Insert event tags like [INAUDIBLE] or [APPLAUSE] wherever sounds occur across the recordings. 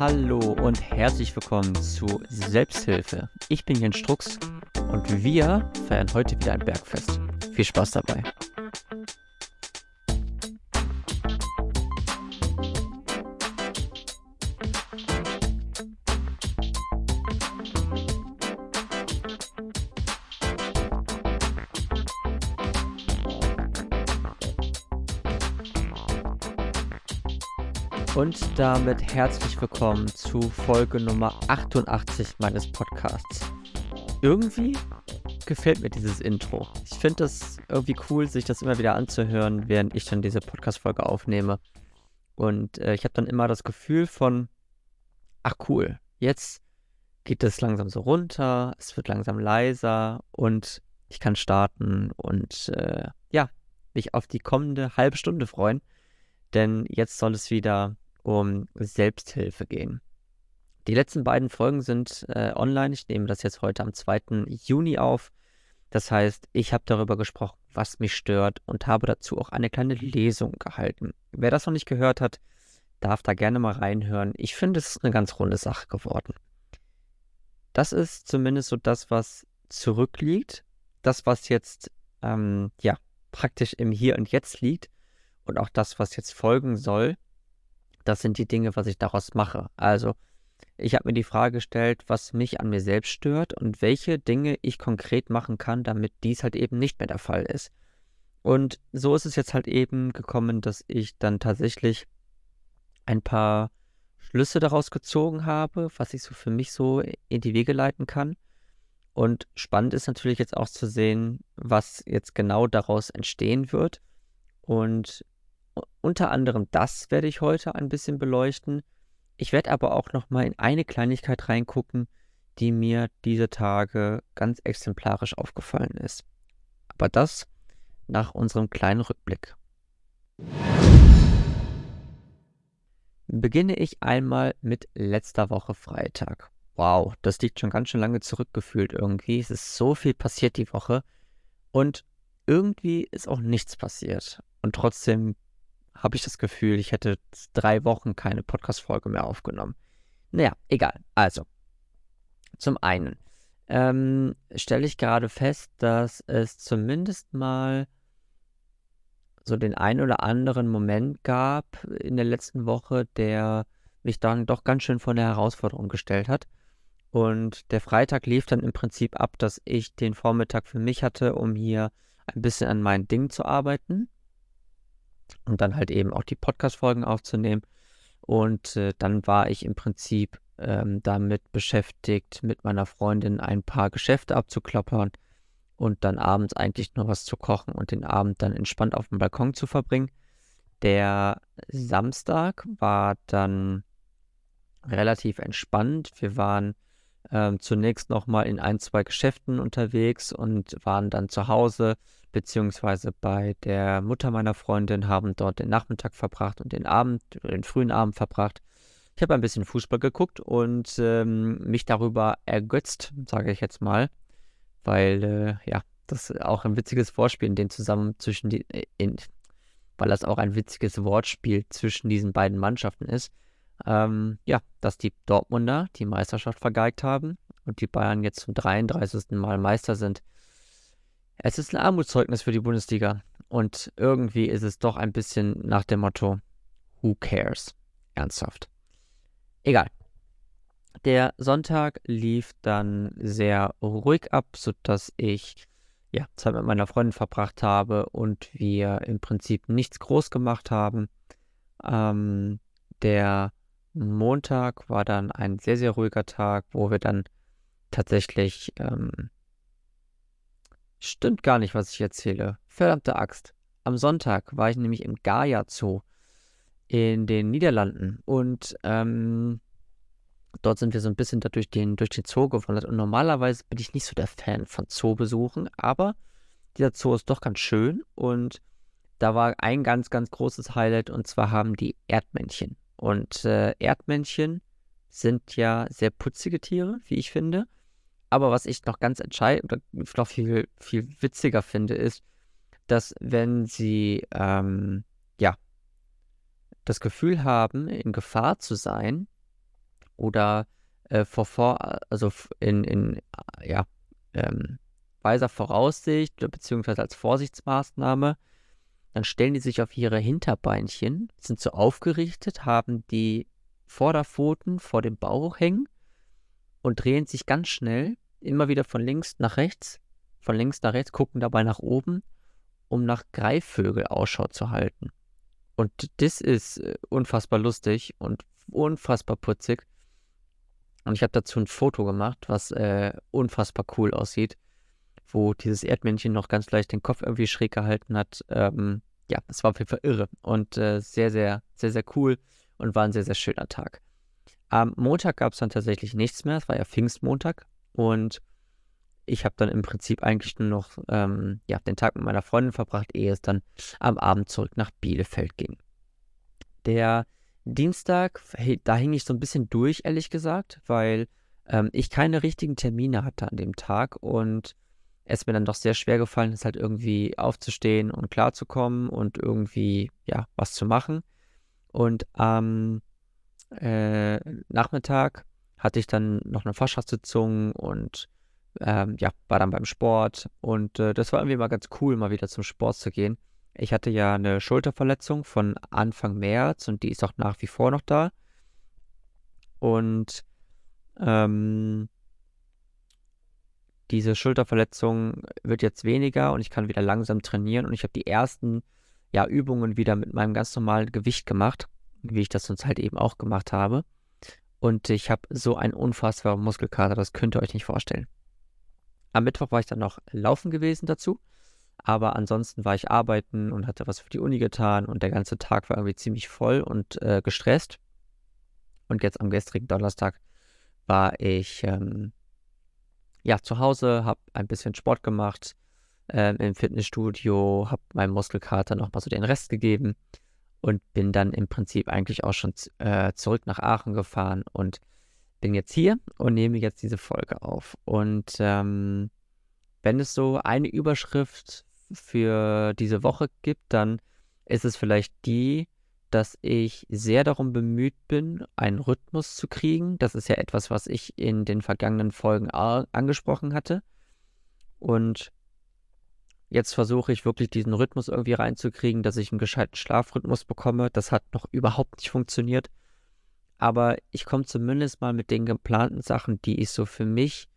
Hallo und herzlich willkommen zu Selbsthilfe. Ich bin Jens Strux und wir feiern heute wieder ein Bergfest. Viel Spaß dabei. Damit herzlich willkommen zu Folge Nummer 88 meines Podcasts. Irgendwie gefällt mir dieses Intro. Ich finde das irgendwie cool, sich das immer wieder anzuhören, während ich dann diese Podcast-Folge aufnehme. Und äh, ich habe dann immer das Gefühl von, ach cool, jetzt geht es langsam so runter, es wird langsam leiser und ich kann starten und äh, ja, mich auf die kommende halbe Stunde freuen. Denn jetzt soll es wieder um Selbsthilfe gehen. Die letzten beiden Folgen sind äh, online. Ich nehme das jetzt heute am 2. Juni auf. Das heißt, ich habe darüber gesprochen, was mich stört und habe dazu auch eine kleine Lesung gehalten. Wer das noch nicht gehört hat, darf da gerne mal reinhören. Ich finde, es ist eine ganz runde Sache geworden. Das ist zumindest so das, was zurückliegt. Das, was jetzt ähm, ja praktisch im Hier und Jetzt liegt und auch das, was jetzt folgen soll das sind die Dinge, was ich daraus mache. Also, ich habe mir die Frage gestellt, was mich an mir selbst stört und welche Dinge ich konkret machen kann, damit dies halt eben nicht mehr der Fall ist. Und so ist es jetzt halt eben gekommen, dass ich dann tatsächlich ein paar Schlüsse daraus gezogen habe, was ich so für mich so in die Wege leiten kann. Und spannend ist natürlich jetzt auch zu sehen, was jetzt genau daraus entstehen wird und unter anderem das werde ich heute ein bisschen beleuchten. Ich werde aber auch noch mal in eine Kleinigkeit reingucken, die mir diese Tage ganz exemplarisch aufgefallen ist. Aber das nach unserem kleinen Rückblick. Beginne ich einmal mit letzter Woche Freitag. Wow, das liegt schon ganz schön lange zurückgefühlt irgendwie. Es ist so viel passiert die Woche und irgendwie ist auch nichts passiert. Und trotzdem habe ich das Gefühl, ich hätte drei Wochen keine Podcast-Folge mehr aufgenommen. Naja, egal. Also, zum einen ähm, stelle ich gerade fest, dass es zumindest mal so den einen oder anderen Moment gab in der letzten Woche, der mich dann doch ganz schön vor eine Herausforderung gestellt hat. Und der Freitag lief dann im Prinzip ab, dass ich den Vormittag für mich hatte, um hier ein bisschen an meinen Dingen zu arbeiten und dann halt eben auch die Podcast-Folgen aufzunehmen. Und äh, dann war ich im Prinzip ähm, damit beschäftigt, mit meiner Freundin ein paar Geschäfte abzuklappern und dann abends eigentlich nur was zu kochen und den Abend dann entspannt auf dem Balkon zu verbringen. Der Samstag war dann relativ entspannt. Wir waren ähm, zunächst nochmal in ein, zwei Geschäften unterwegs und waren dann zu Hause beziehungsweise bei der Mutter meiner Freundin, haben dort den Nachmittag verbracht und den Abend, den frühen Abend verbracht. Ich habe ein bisschen Fußball geguckt und ähm, mich darüber ergötzt, sage ich jetzt mal, weil äh, ja, das auch ein witziges Wortspiel in dem zusammen zwischen die, äh, in, weil das auch ein witziges Wortspiel zwischen diesen beiden Mannschaften ist. Ähm, ja, dass die Dortmunder die Meisterschaft vergeigt haben und die Bayern jetzt zum 33. Mal Meister sind. Es ist ein Armutszeugnis für die Bundesliga. Und irgendwie ist es doch ein bisschen nach dem Motto, who cares? Ernsthaft. Egal. Der Sonntag lief dann sehr ruhig ab, sodass ich ja, Zeit mit meiner Freundin verbracht habe und wir im Prinzip nichts groß gemacht haben. Ähm, der Montag war dann ein sehr, sehr ruhiger Tag, wo wir dann tatsächlich ähm, Stimmt gar nicht, was ich erzähle. Verdammte Axt. Am Sonntag war ich nämlich im Gaia Zoo in den Niederlanden und ähm, dort sind wir so ein bisschen durch den, durch den Zoo gewandert. Und normalerweise bin ich nicht so der Fan von Zoobesuchen, aber dieser Zoo ist doch ganz schön und da war ein ganz, ganz großes Highlight und zwar haben die Erdmännchen. Und äh, Erdmännchen sind ja sehr putzige Tiere, wie ich finde. Aber was ich noch ganz entscheidend oder noch viel, viel witziger finde, ist, dass wenn sie ähm, ja das Gefühl haben, in Gefahr zu sein, oder äh, vor, vor, also in, in ja, ähm, weiser Voraussicht beziehungsweise als Vorsichtsmaßnahme, dann stellen die sich auf ihre Hinterbeinchen, sind so aufgerichtet, haben die Vorderpfoten vor dem Bauch hängen und drehen sich ganz schnell immer wieder von links nach rechts, von links nach rechts, gucken dabei nach oben, um nach Greifvögel Ausschau zu halten. Und das ist äh, unfassbar lustig und unfassbar putzig. Und ich habe dazu ein Foto gemacht, was äh, unfassbar cool aussieht, wo dieses Erdmännchen noch ganz leicht den Kopf irgendwie schräg gehalten hat. Ähm, ja, es war auf jeden Fall irre und äh, sehr, sehr, sehr, sehr cool und war ein sehr, sehr schöner Tag. Am Montag gab es dann tatsächlich nichts mehr. Es war ja Pfingstmontag und ich habe dann im Prinzip eigentlich nur noch ähm, ja, den Tag mit meiner Freundin verbracht, ehe es dann am Abend zurück nach Bielefeld ging. Der Dienstag, da hing ich so ein bisschen durch, ehrlich gesagt, weil ähm, ich keine richtigen Termine hatte an dem Tag und es mir dann doch sehr schwer gefallen ist, halt irgendwie aufzustehen und klarzukommen und irgendwie, ja, was zu machen. Und am äh, Nachmittag hatte ich dann noch eine Fachschaftssitzung und ähm, ja, war dann beim Sport und äh, das war irgendwie mal ganz cool, mal wieder zum Sport zu gehen. Ich hatte ja eine Schulterverletzung von Anfang März und die ist auch nach wie vor noch da. Und ähm, diese Schulterverletzung wird jetzt weniger und ich kann wieder langsam trainieren und ich habe die ersten ja, Übungen wieder mit meinem ganz normalen Gewicht gemacht, wie ich das sonst halt eben auch gemacht habe. Und ich habe so einen unfassbaren Muskelkater, das könnt ihr euch nicht vorstellen. Am Mittwoch war ich dann noch laufen gewesen dazu. Aber ansonsten war ich arbeiten und hatte was für die Uni getan und der ganze Tag war irgendwie ziemlich voll und äh, gestresst. Und jetzt am gestrigen Donnerstag war ich ähm, ja zu Hause, habe ein bisschen Sport gemacht ähm, im Fitnessstudio, habe meinem Muskelkater nochmal so den Rest gegeben und bin dann im Prinzip eigentlich auch schon äh, zurück nach Aachen gefahren und bin jetzt hier und nehme jetzt diese Folge auf. Und ähm, wenn es so eine Überschrift für diese Woche gibt, dann ist es vielleicht die, dass ich sehr darum bemüht bin, einen Rhythmus zu kriegen. Das ist ja etwas, was ich in den vergangenen Folgen angesprochen hatte. Und jetzt versuche ich wirklich diesen Rhythmus irgendwie reinzukriegen, dass ich einen gescheiten Schlafrhythmus bekomme. Das hat noch überhaupt nicht funktioniert. Aber ich komme zumindest mal mit den geplanten Sachen, die ich so für mich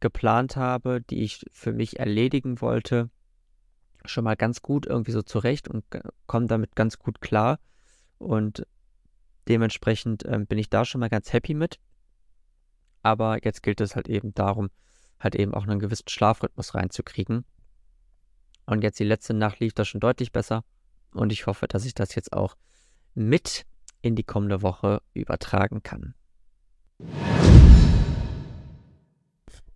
geplant habe, die ich für mich erledigen wollte, schon mal ganz gut irgendwie so zurecht und komme damit ganz gut klar. Und dementsprechend ähm, bin ich da schon mal ganz happy mit. Aber jetzt gilt es halt eben darum, halt eben auch einen gewissen Schlafrhythmus reinzukriegen. Und jetzt die letzte Nacht lief das schon deutlich besser. Und ich hoffe, dass ich das jetzt auch mit in die kommende Woche übertragen kann.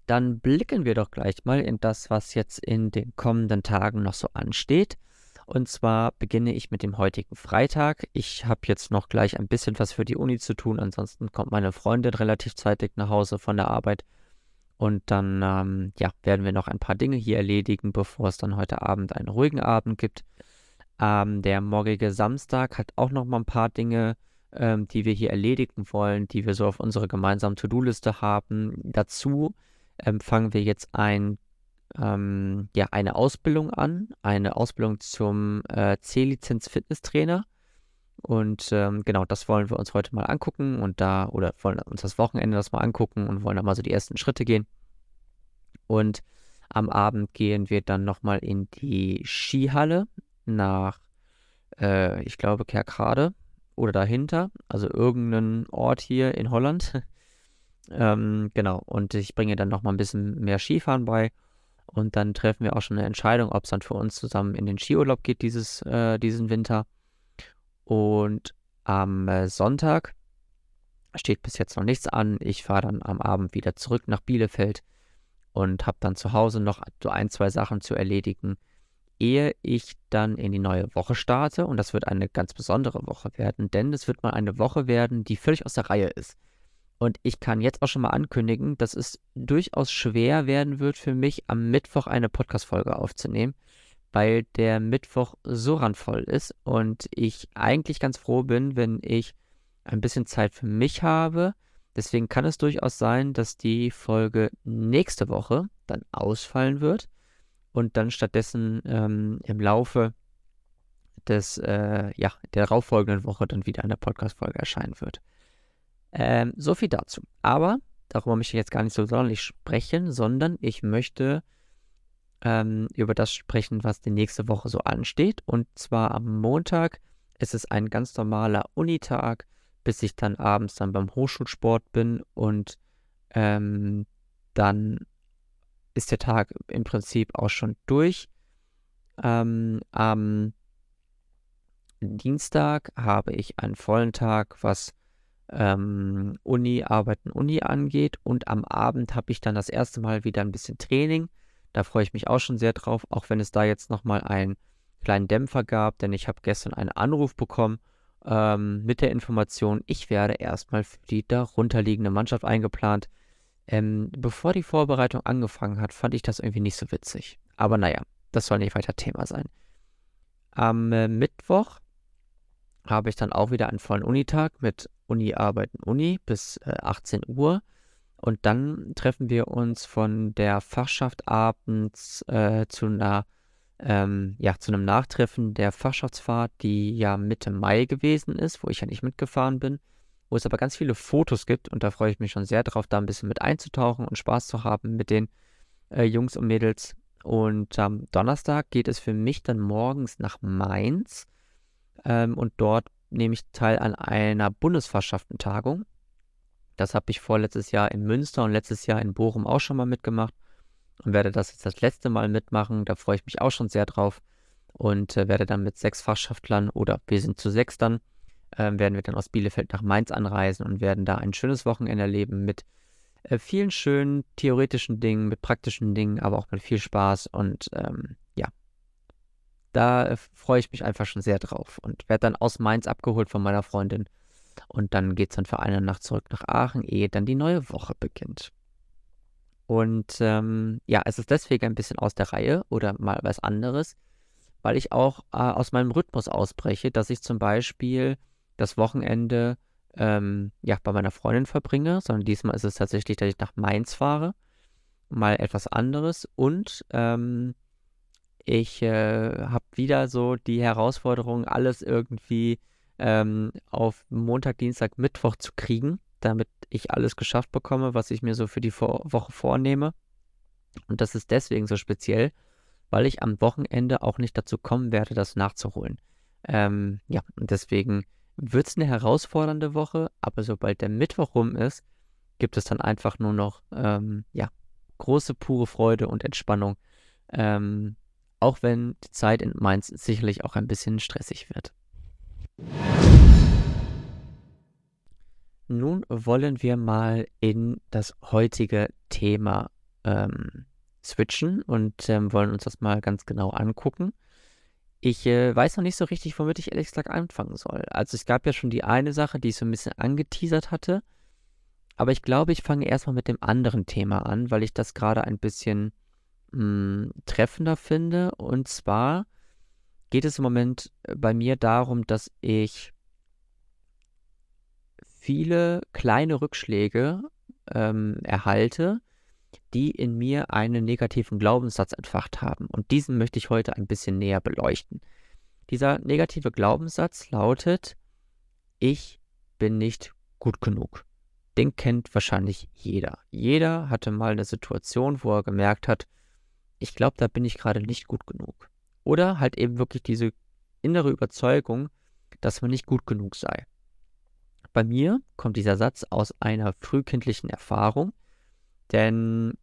Dann blicken wir doch gleich mal in das, was jetzt in den kommenden Tagen noch so ansteht. Und zwar beginne ich mit dem heutigen Freitag. Ich habe jetzt noch gleich ein bisschen was für die Uni zu tun. Ansonsten kommt meine Freundin relativ zeitig nach Hause von der Arbeit. Und dann ähm, ja, werden wir noch ein paar Dinge hier erledigen, bevor es dann heute Abend einen ruhigen Abend gibt. Ähm, der morgige Samstag hat auch noch mal ein paar Dinge, ähm, die wir hier erledigen wollen, die wir so auf unserer gemeinsamen To-Do-Liste haben. Dazu ähm, fangen wir jetzt ein, ähm, ja, eine Ausbildung an, eine Ausbildung zum äh, C-Lizenz-Fitnesstrainer. Und ähm, genau, das wollen wir uns heute mal angucken und da, oder wollen uns das Wochenende das mal angucken und wollen da mal so die ersten Schritte gehen. Und am Abend gehen wir dann nochmal in die Skihalle nach, äh, ich glaube, Kerkrade oder dahinter, also irgendeinen Ort hier in Holland. [LAUGHS] ähm, genau, und ich bringe dann noch mal ein bisschen mehr Skifahren bei. Und dann treffen wir auch schon eine Entscheidung, ob es dann für uns zusammen in den Skiurlaub geht dieses, äh, diesen Winter. Und am äh, Sonntag steht bis jetzt noch nichts an. Ich fahre dann am Abend wieder zurück nach Bielefeld und habe dann zu Hause noch so ein, zwei Sachen zu erledigen ehe ich dann in die neue Woche starte. Und das wird eine ganz besondere Woche werden, denn es wird mal eine Woche werden, die völlig aus der Reihe ist. Und ich kann jetzt auch schon mal ankündigen, dass es durchaus schwer werden wird für mich, am Mittwoch eine Podcast-Folge aufzunehmen, weil der Mittwoch so randvoll ist und ich eigentlich ganz froh bin, wenn ich ein bisschen Zeit für mich habe, Deswegen kann es durchaus sein, dass die Folge nächste Woche dann ausfallen wird und dann stattdessen ähm, im Laufe des, äh, ja, der darauffolgenden Woche dann wieder eine Podcast-Folge erscheinen wird. Ähm, so viel dazu. Aber darüber möchte ich jetzt gar nicht so sonderlich sprechen, sondern ich möchte ähm, über das sprechen, was die nächste Woche so ansteht. Und zwar am Montag ist es ein ganz normaler Unitag, bis ich dann abends dann beim Hochschulsport bin und ähm, dann ist der Tag im Prinzip auch schon durch. Ähm, am Dienstag habe ich einen vollen Tag, was ähm, Uni, Arbeiten, Uni angeht. Und am Abend habe ich dann das erste Mal wieder ein bisschen Training. Da freue ich mich auch schon sehr drauf, auch wenn es da jetzt nochmal einen kleinen Dämpfer gab, denn ich habe gestern einen Anruf bekommen ähm, mit der Information, ich werde erstmal für die darunterliegende Mannschaft eingeplant. Ähm, bevor die Vorbereitung angefangen hat, fand ich das irgendwie nicht so witzig. Aber naja, das soll nicht weiter Thema sein. Am äh, Mittwoch habe ich dann auch wieder einen vollen Unitag mit Uni arbeiten Uni bis äh, 18 Uhr. Und dann treffen wir uns von der Fachschaft abends äh, zu einer ähm, ja, zu einem Nachtreffen der Fachschaftsfahrt, die ja Mitte Mai gewesen ist, wo ich ja nicht mitgefahren bin, wo es aber ganz viele Fotos gibt und da freue ich mich schon sehr drauf, da ein bisschen mit einzutauchen und Spaß zu haben mit den äh, Jungs und Mädels. Und am Donnerstag geht es für mich dann morgens nach Mainz ähm, und dort nehme ich teil an einer Bundesfachschaftentagung. Das habe ich vorletztes Jahr in Münster und letztes Jahr in Bochum auch schon mal mitgemacht und werde das jetzt das letzte Mal mitmachen. Da freue ich mich auch schon sehr drauf und äh, werde dann mit sechs Fachschaftlern oder wir sind zu sechs dann, äh, werden wir dann aus Bielefeld nach Mainz anreisen und werden da ein schönes Wochenende erleben mit äh, vielen schönen theoretischen Dingen, mit praktischen Dingen, aber auch mit viel Spaß und ähm, ja, da äh, freue ich mich einfach schon sehr drauf und werde dann aus Mainz abgeholt von meiner Freundin und dann geht es dann für eine Nacht zurück nach Aachen, ehe dann die neue Woche beginnt. Und ähm, ja, es ist deswegen ein bisschen aus der Reihe oder mal was anderes, weil ich auch äh, aus meinem Rhythmus ausbreche, dass ich zum Beispiel das Wochenende ähm, ja, bei meiner Freundin verbringe, sondern diesmal ist es tatsächlich, dass ich nach Mainz fahre. Mal etwas anderes. Und ähm, ich äh, habe wieder so die Herausforderung, alles irgendwie ähm, auf Montag, Dienstag, Mittwoch zu kriegen damit ich alles geschafft bekomme, was ich mir so für die Vor Woche vornehme. Und das ist deswegen so speziell, weil ich am Wochenende auch nicht dazu kommen werde, das nachzuholen. Ähm, ja, und deswegen wird es eine herausfordernde Woche, aber sobald der Mittwoch rum ist, gibt es dann einfach nur noch, ähm, ja, große, pure Freude und Entspannung. Ähm, auch wenn die Zeit in Mainz sicherlich auch ein bisschen stressig wird. Nun wollen wir mal in das heutige Thema ähm, switchen und ähm, wollen uns das mal ganz genau angucken. Ich äh, weiß noch nicht so richtig, womit ich ehrlich gesagt anfangen soll. Also es gab ja schon die eine Sache, die ich so ein bisschen angeteasert hatte. Aber ich glaube, ich fange erstmal mit dem anderen Thema an, weil ich das gerade ein bisschen mh, hm, treffender finde. Und zwar geht es im Moment äh, bei mir darum, dass ich viele kleine Rückschläge ähm, erhalte, die in mir einen negativen Glaubenssatz entfacht haben. Und diesen möchte ich heute ein bisschen näher beleuchten. Dieser negative Glaubenssatz lautet, ich bin nicht gut genug. Den kennt wahrscheinlich jeder. Jeder hatte mal eine Situation, wo er gemerkt hat, ich glaube, da bin ich gerade nicht gut genug. Oder halt eben wirklich diese innere Überzeugung, dass man nicht gut genug sei. Bei mir kommt dieser Satz aus einer frühkindlichen Erfahrung, denn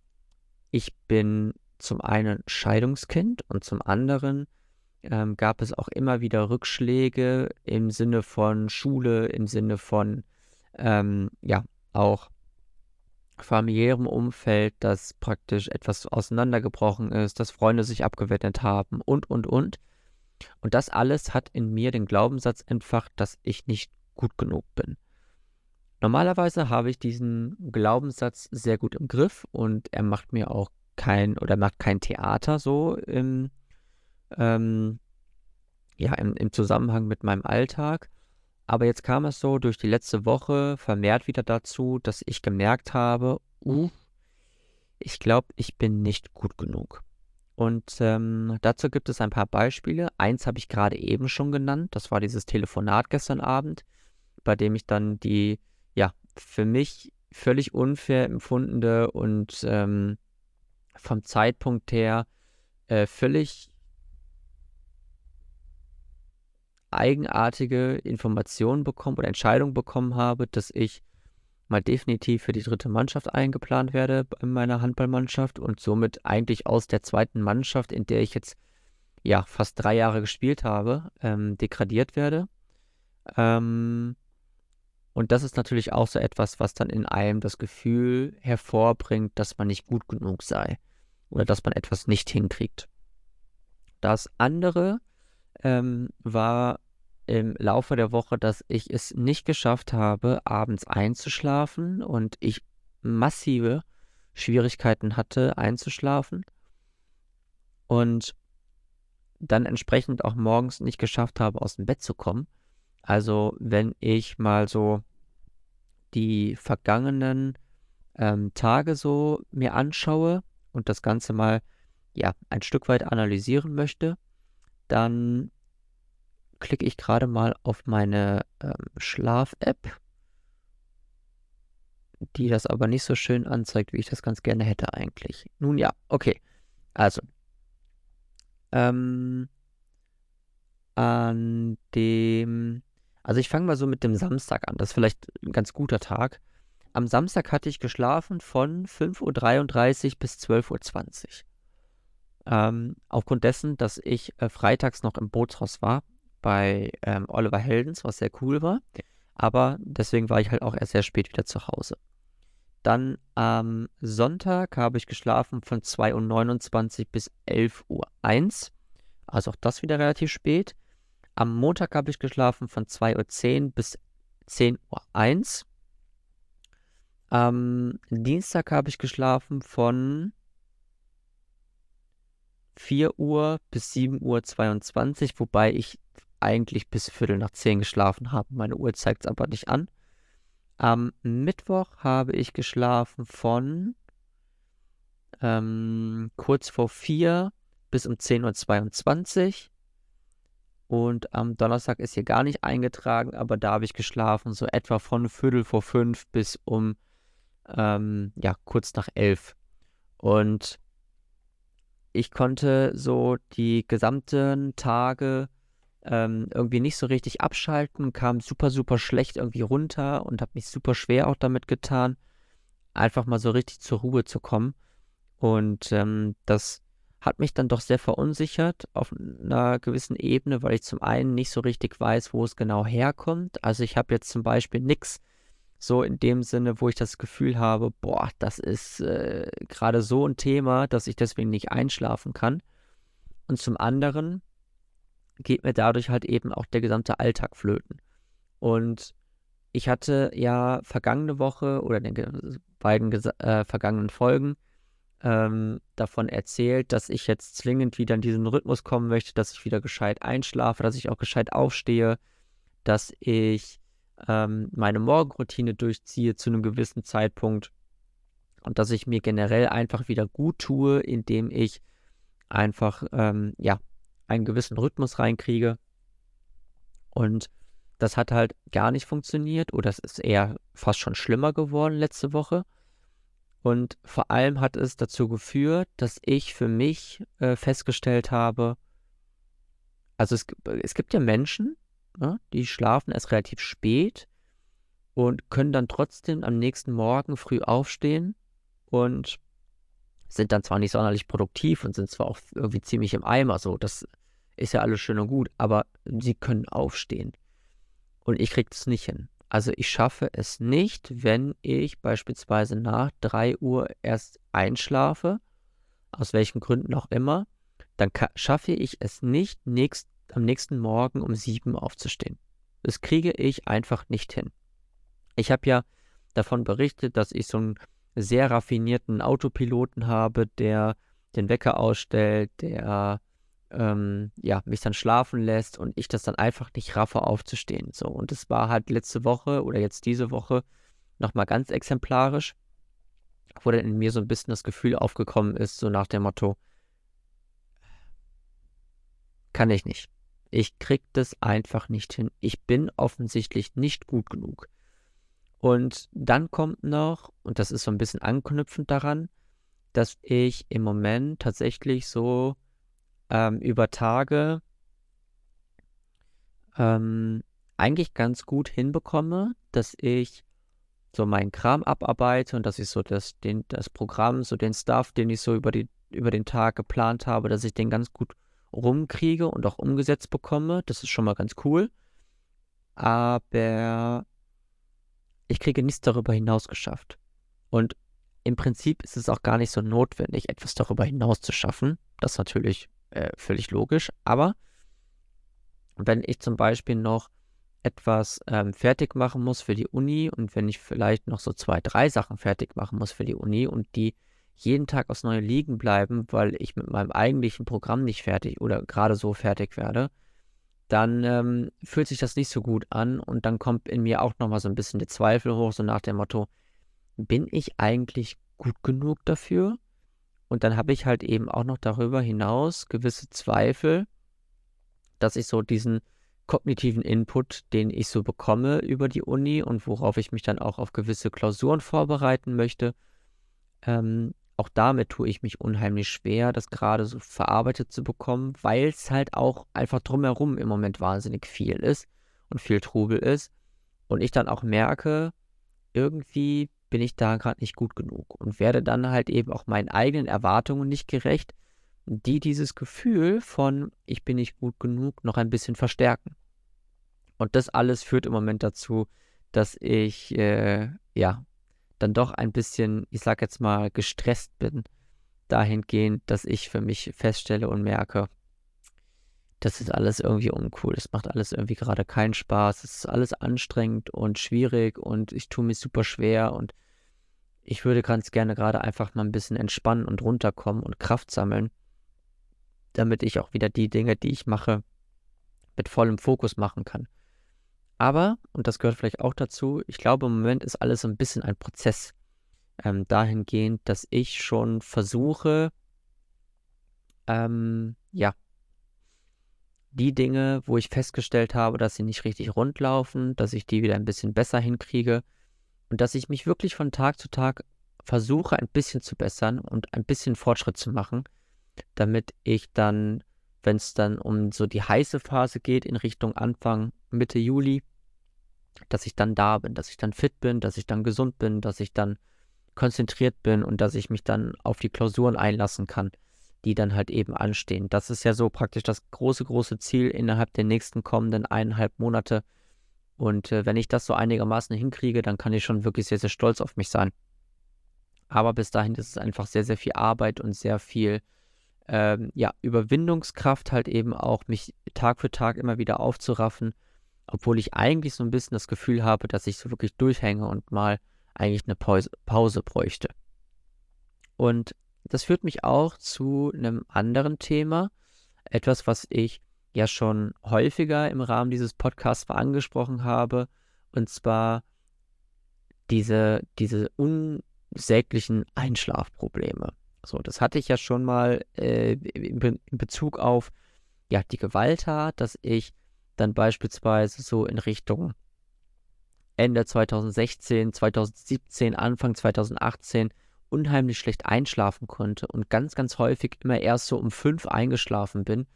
ich bin zum einen Scheidungskind und zum anderen ähm, gab es auch immer wieder Rückschläge im Sinne von Schule, im Sinne von ähm, ja auch familiärem Umfeld, dass praktisch etwas auseinandergebrochen ist, dass Freunde sich abgewendet haben und und und. Und das alles hat in mir den Glaubenssatz entfacht, dass ich nicht gut genug bin. Normalerweise habe ich diesen Glaubenssatz sehr gut im Griff und er macht mir auch kein oder macht kein Theater so im, ähm, ja, im, im Zusammenhang mit meinem Alltag. Aber jetzt kam es so durch die letzte Woche vermehrt wieder dazu, dass ich gemerkt habe: „Uh, ich glaube, ich bin nicht gut genug.“ Und, ähm, dazu gibt es ein paar Beispiele. Eins habe ich grade eben schon genannt. Das war dieses Telefonat gestern Abend, bei dem ich dann die, ja, für mich völlig unfair empfundene und, ähm, vom Zeitpunkt her, äh, völlig eigenartige Informationen bekommen oder Entscheidung bekommen habe, dass ich mal definitiv für die dritte Mannschaft eingeplant werde in meiner Handballmannschaft und somit eigentlich aus der zweiten Mannschaft, in der ich jetzt, ja, fast 3 Jahre gespielt habe, ähm, degradiert werde. Ähm, und das ist natürlich auch so etwas, was dann in einem das Gefühl hervorbringt, dass man nicht gut genug sei oder dass man etwas nicht hinkriegt. Das andere, ähm, war im Laufe der Woche, dass ich es nicht geschafft habe, abends einzuschlafen und ich massive Schwierigkeiten hatte, einzuschlafen. Und dann entsprechend auch morgens nicht geschafft habe, aus'm Bett zu kommen. Also, wenn ich mal so die vergangenen, ähm, Tage so mir anschaue und das Ganze mal, ja, ein Stück weit analysieren möchte, dann klicke ich grade mal auf meine, ähm, Schlaf-App die das aber nicht so schön anzeigt, wie ich das ganz gerne hätte eigentlich. Nun ja, okay. Also ähm an dem also, ich fange mal so mit dem Samstag an. Das ist vielleicht 'n ganz guter Tag. Am Samstag hatte ich geschlafen von 5:33 bis 12:20. Ähm, aufgrund dessen, dass ich, äh, freitags noch im Bootshaus war bei, ähm, Oliver Heldens, was sehr cool war, aber deswegen war ich halt auch erst sehr spät wieder zu Hause. Dann am Sonntag habe ich geschlafen von 2:29 bis 11:01, also auch das wieder relativ spät. Am Montag habe ich geschlafen von 2:10 bis 10:01. Am Dienstag habe ich geschlafen von 4:00 bis 7:22, wobei ich eigentlich bis 9:15 geschlafen habe. Meine Uhr zeigt's aber nicht an. Am Mittwoch habe ich geschlafen von ähm, kurz vor 4 bis um 10:22. Und am Donnerstag ist hier gar nicht eingetragen, aber da habe ich geschlafen so etwa von 4:15 bis um, ähm, ja, kurz nach 11. Und ich konnte so die gesamten Tage, ähm, irgendwie nicht so richtig abschalten, kam super, super schlecht irgendwie runter und habe mich super schwer auch damit getan, einfach mal so richtig zur Ruhe zu kommen. Und, ähm, das hat mich dann doch sehr verunsichert auf 'ner gewissen Ebene, weil ich zum einen nicht so richtig weiß, wo es genau herkommt. Also, ich habe jetzt zum Beispiel nix so in dem Sinne, wo ich das Gefühl habe: „Boah, das ist, äh, grade so 'n Thema, dass ich deswegen nicht einschlafen kann.“ Und zum anderen geht mir dadurch halt eben auch der gesamte Alltag flöten. Und ich hatte ja vergangene Woche oder den beiden äh, vergangenen Folgen, ähm, davon erzählt, dass ich jetzt zwingend wieder in diesen Rhythmus kommen möchte, dass ich wieder gescheit einschlafe, dass ich auch gescheit aufstehe, dass ich, ähm, meine Morgenroutine durchziehe zu 'nem gewissen Zeitpunkt und dass ich mir generell einfach wieder gut tue, indem ich einfach, ähm, ja, einen gewissen Rhythmus reinkriege. Und das hat halt gar nicht funktioniert oder es ist eher fast schon schlimmer geworden letzte Woche. Und vor allem hat es dazu geführt, dass ich für mich, äh, festgestellt habe also, es es gibt ja Menschen, ne, die schlafen erst relativ spät und können dann trotzdem am nächsten Morgen früh aufstehen und sind dann zwar nicht sonderlich produktiv und sind zwar auch irgendwie ziemlich im Eimer so, das ist ja alles schön und gut, aber sie können aufstehen. Und ich kriege das nicht hin. Also, ich schaffe es nicht, wenn ich beispielsweise nach 3:00 erst einschlafe, aus welchen Gründen auch immer, dann schaffe ich es nicht, nächst am nächsten Morgen um 7 aufzustehen. Das kriege ich einfach nicht hin. Ich habe ja davon berichtet, dass ich so 'n sehr raffinierten Autopiloten habe, der den Wecker ausstellt, der ähm, ja, mich dann schlafen lässt und ich das dann einfach nicht raffe aufzustehen. So, und es war halt letzte Woche oder jetzt diese Woche nochmal ganz exemplarisch, wo dann in mir so ein bisschen das Gefühl aufgekommen ist, so nach dem Motto, kann ich nicht. Ich krieg das einfach nicht hin. Ich bin offensichtlich nicht gut genug. Und dann kommt noch, und das ist so ein bisschen anknüpfend daran, dass ich im Moment tatsächlich so ähm, über Tage ähm, eigentlich ganz gut hinbekomme, dass ich so meinen Kram abarbeite und dass ich so das, den, das Programm, so den Stuff, den ich so über, die, über den Tag geplant habe, dass ich den ganz gut rumkriege und auch umgesetzt bekomme. Das ist schon mal ganz cool. Aber ich kriege nichts darüber hinaus geschafft. Und im Prinzip ist es auch gar nicht so notwendig, etwas darüber hinaus zu schaffen. Das ist natürlich äh, völlig logisch. Aber wenn ich zum Beispiel noch etwas ähm, fertig machen muss für die Uni und wenn ich vielleicht noch so zwei, drei Sachen fertig machen muss für die Uni und die jeden Tag aufs Neue liegen bleiben, weil ich mit meinem eigentlichen Programm nicht fertig oder gerade so fertig werde, dann ähm, fühlt sich das nicht so gut an und dann kommt in mir auch nochmal so ein bisschen der Zweifel hoch, so nach dem Motto, bin ich eigentlich gut genug dafür? Und dann habe ich halt eben auch noch darüber hinaus gewisse Zweifel, dass ich so diesen kognitiven Input, den ich so bekomme über die Uni und worauf ich mich dann auch auf gewisse Klausuren vorbereiten möchte, ähm, auch damit tue ich mich unheimlich schwer, das gerade so verarbeitet zu bekommen, weil es halt auch einfach drumherum im Moment wahnsinnig viel ist und viel Trubel ist. Und ich dann auch merke, irgendwie bin ich da gerade nicht gut genug und werde dann halt eben auch meinen eigenen Erwartungen nicht gerecht, die dieses Gefühl von ich bin nicht gut genug noch ein bisschen verstärken. Und das alles führt im Moment dazu, dass ich äh, ja dann doch ein bisschen, ich sag jetzt mal, gestresst bin, dahingehend, dass ich für mich feststelle und merke, das ist alles irgendwie uncool, das macht alles irgendwie gerade keinen Spaß, es ist alles anstrengend und schwierig und ich tue mich super schwer und ich würde ganz gerne gerade einfach mal ein bisschen entspannen und runterkommen und Kraft sammeln, damit ich auch wieder die Dinge, die ich mache, mit vollem Fokus machen kann. Aber, und das gehört vielleicht auch dazu, ich glaube, im Moment ist alles so ein bisschen ein Prozess. Ähm, dahingehend, dass ich schon versuche, ähm, ja, die Dinge, wo ich festgestellt habe, dass sie nicht richtig rund laufen, dass ich die wieder ein bisschen besser hinkriege und dass ich mich wirklich von Tag zu Tag versuche, ein bisschen zu bessern und ein bisschen Fortschritt zu machen, damit ich dann, wenn es dann um so die heiße Phase geht in Richtung Anfang, Mitte Juli, dass ich dann da bin, dass ich dann fit bin, dass ich dann gesund bin, dass ich dann konzentriert bin und dass ich mich dann auf die Klausuren einlassen kann, die dann halt eben anstehen. Das ist ja so praktisch das große, große Ziel innerhalb der nächsten kommenden eineinhalb Monate. Und äh, wenn ich das so einigermaßen hinkriege, dann kann ich schon wirklich sehr, sehr stolz auf mich sein. Aber bis dahin ist es einfach sehr, sehr viel Arbeit und sehr viel ähm, ja, Überwindungskraft halt eben auch, mich Tag für Tag immer wieder aufzuraffen obwohl ich eigentlich so ein bisschen das Gefühl habe, dass ich so wirklich durchhänge und mal eigentlich eine Pause, Pause bräuchte. Und das führt mich auch zu einem anderen Thema, etwas, was ich ja schon häufiger im Rahmen dieses Podcasts angesprochen habe, und zwar diese, diese unsäglichen Einschlafprobleme. So, das hatte ich ja schon mal äh, in Bezug auf ja, die Gewalttat, dass ich dann beispielsweise so in Richtung Ende 2016, 2017, Anfang 2018 unheimlich schlecht einschlafen konnte und ganz, ganz häufig immer erst so um fünf eingeschlafen bin.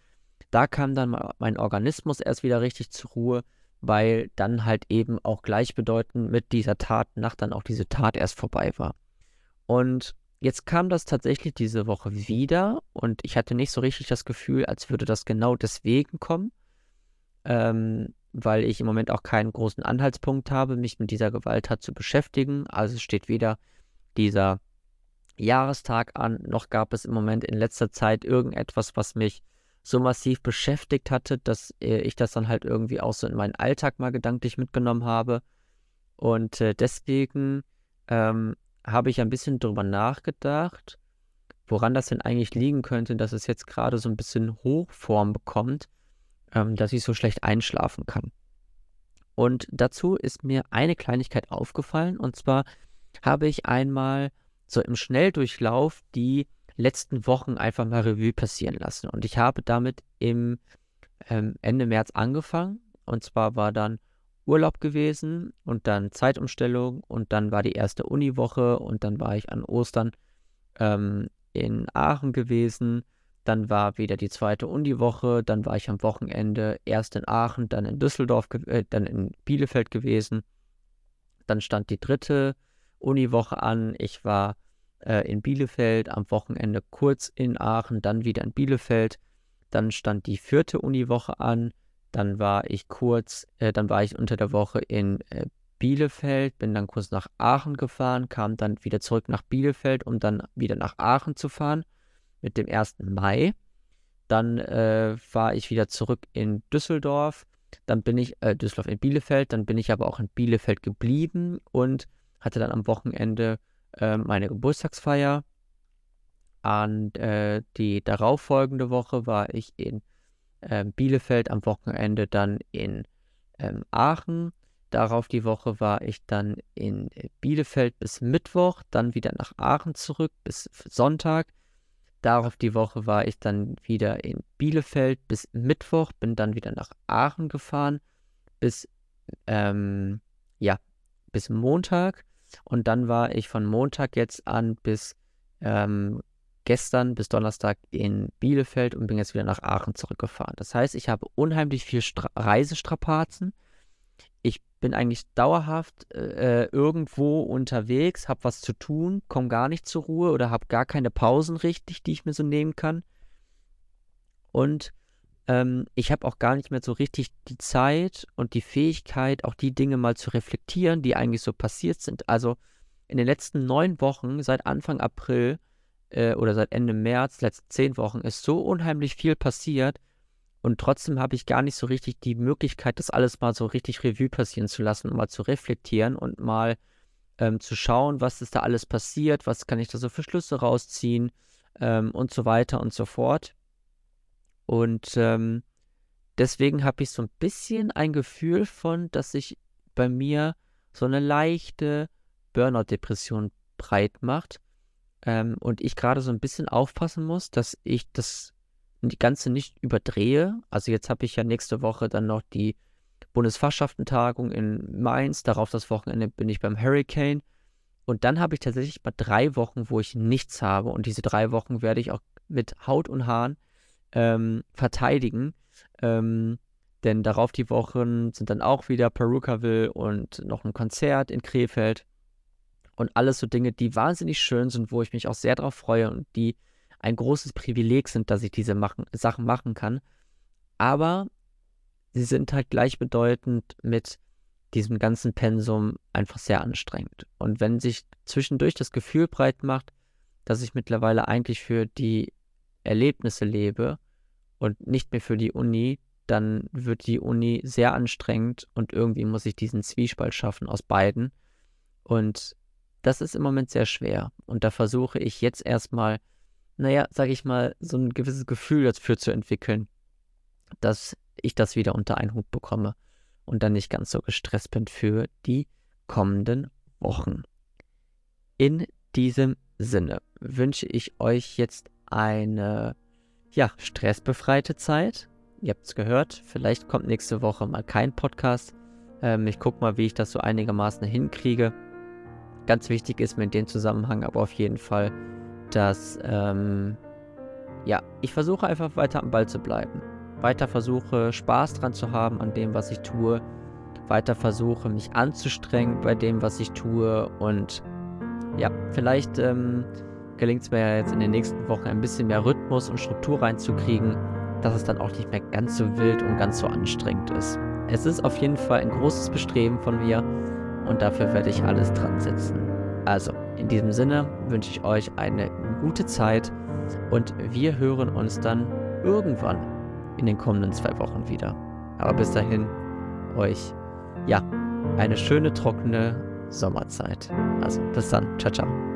Da kam dann mein Organismus erst wieder richtig zur Ruhe, weil dann halt eben auch gleichbedeutend mit dieser Tatnacht dann auch diese Tat erst vorbei war. Und jetzt kam das tatsächlich diese Woche wieder und ich hatte nicht so richtig das Gefühl, als würde das genau deswegen kommen, ähm, weil ich im Moment auch keinen großen Anhaltspunkt habe, mich mit dieser Gewalttat zu beschäftigen. Also steht weder dieser Jahrestag an, noch gab es im Moment in letzter Zeit irgendetwas, was mich so massiv beschäftigt hatte, dass äh, ich das dann halt irgendwie auch so in meinen Alltag mal gedanklich mitgenommen habe. Und äh, deswegen ähm, habe ich ein bisschen drüber nachgedacht, woran das denn eigentlich liegen könnte, dass es jetzt gerade so ein bisschen Hochform bekommt, ähm, dass ich so schlecht einschlafen kann. Und dazu ist mir eine Kleinigkeit aufgefallen, und zwar habe ich einmal so im Schnelldurchlauf die letzten Wochen einfach mal Revue passieren lassen. Und ich habe damit im ähm, Ende März angefangen. Und zwar war dann Urlaub gewesen und dann Zeitumstellung und dann war die erste Uniwoche und dann war ich an Ostern ähm, in Aachen gewesen. Dann war wieder die zweite Uniwoche, dann war ich am Wochenende erst in Aachen, dann in Düsseldorf, äh, dann in Bielefeld gewesen. Dann stand die dritte Uniwoche an. Ich war äh, in Bielefeld, am Wochenende kurz in Aachen, dann wieder in Bielefeld. Dann stand die vierte Uniwoche an. Dann war ich kurz, äh, dann war ich unter der Woche in äh, Bielefeld, bin dann kurz nach Aachen gefahren, kam dann wieder zurück nach Bielefeld, um dann wieder nach Aachen zu fahren mit dem 1. Mai. Dann äh, war ich wieder zurück in Düsseldorf. Dann bin ich, äh, Düsseldorf in Bielefeld, dann bin ich aber auch in Bielefeld geblieben und hatte dann am Wochenende äh, meine Geburtstagsfeier. An äh, die darauffolgende Woche war ich in äh, Bielefeld, am Wochenende dann in ähm, Aachen. Darauf die Woche war ich dann in Bielefeld bis Mittwoch, dann wieder nach Aachen zurück bis Sonntag. Darauf die Woche war ich dann wieder in Bielefeld bis Mittwoch, bin dann wieder nach Aachen gefahren bis ähm, ja bis Montag und dann war ich von Montag jetzt an bis ähm, gestern bis Donnerstag in Bielefeld und bin jetzt wieder nach Aachen zurückgefahren. Das heißt, ich habe unheimlich viel Stra Reisestrapazen. Ich bin eigentlich dauerhaft äh, irgendwo unterwegs, habe was zu tun, komme gar nicht zur Ruhe oder habe gar keine Pausen richtig, die ich mir so nehmen kann. Und ähm, ich habe auch gar nicht mehr so richtig die Zeit und die Fähigkeit, auch die Dinge mal zu reflektieren, die eigentlich so passiert sind. Also in den letzten neun Wochen, seit Anfang April äh, oder seit Ende März, letzten zehn Wochen, ist so unheimlich viel passiert. Und trotzdem habe ich gar nicht so richtig die Möglichkeit, das alles mal so richtig Revue passieren zu lassen mal zu reflektieren und mal ähm, zu schauen, was ist da alles passiert, was kann ich da so für Schlüsse rausziehen ähm, und so weiter und so fort. Und ähm, deswegen habe ich so ein bisschen ein Gefühl von, dass sich bei mir so eine leichte Burnout-Depression breit macht. Ähm, und ich gerade so ein bisschen aufpassen muss, dass ich das die Ganze nicht überdrehe. Also jetzt habe ich ja nächste Woche dann noch die Bundesfachschaftentagung in Mainz. Darauf das Wochenende bin ich beim Hurricane. Und dann habe ich tatsächlich mal drei Wochen, wo ich nichts habe. Und diese drei Wochen werde ich auch mit Haut und Haaren ähm, verteidigen. Ähm, denn darauf die Wochen sind dann auch wieder Perukaville und noch ein Konzert in Krefeld. Und alles so Dinge, die wahnsinnig schön sind, wo ich mich auch sehr darauf freue und die ein großes Privileg sind, dass ich diese machen, Sachen machen kann. Aber sie sind halt gleichbedeutend mit diesem ganzen Pensum einfach sehr anstrengend. Und wenn sich zwischendurch das Gefühl breit macht, dass ich mittlerweile eigentlich für die Erlebnisse lebe und nicht mehr für die Uni, dann wird die Uni sehr anstrengend und irgendwie muss ich diesen Zwiespalt schaffen aus beiden. Und das ist im Moment sehr schwer. Und da versuche ich jetzt erstmal, naja, sage ich mal, so ein gewisses Gefühl dafür zu entwickeln, dass ich das wieder unter einen Hut bekomme und dann nicht ganz so gestresst bin für die kommenden Wochen. In diesem Sinne wünsche ich euch jetzt eine ja, stressbefreite Zeit. Ihr habt es gehört, vielleicht kommt nächste Woche mal kein Podcast. Ähm, ich gucke mal, wie ich das so einigermaßen hinkriege. Ganz wichtig ist mir in dem Zusammenhang aber auf jeden Fall, dass ähm, ja, ich versuche einfach weiter am Ball zu bleiben. Weiter versuche Spaß dran zu haben an dem, was ich tue. Weiter versuche mich anzustrengen bei dem, was ich tue. Und ja, vielleicht ähm, gelingt es mir ja jetzt in den nächsten Wochen ein bisschen mehr Rhythmus und Struktur reinzukriegen, dass es dann auch nicht mehr ganz so wild und ganz so anstrengend ist. Es ist auf jeden Fall ein großes Bestreben von mir und dafür werde ich alles dran setzen. Also, in diesem Sinne wünsche ich euch eine gute Zeit und wir hören uns dann irgendwann in den kommenden zwei Wochen wieder. Aber bis dahin euch, ja, eine schöne trockene Sommerzeit. Also bis dann. Ciao, ciao.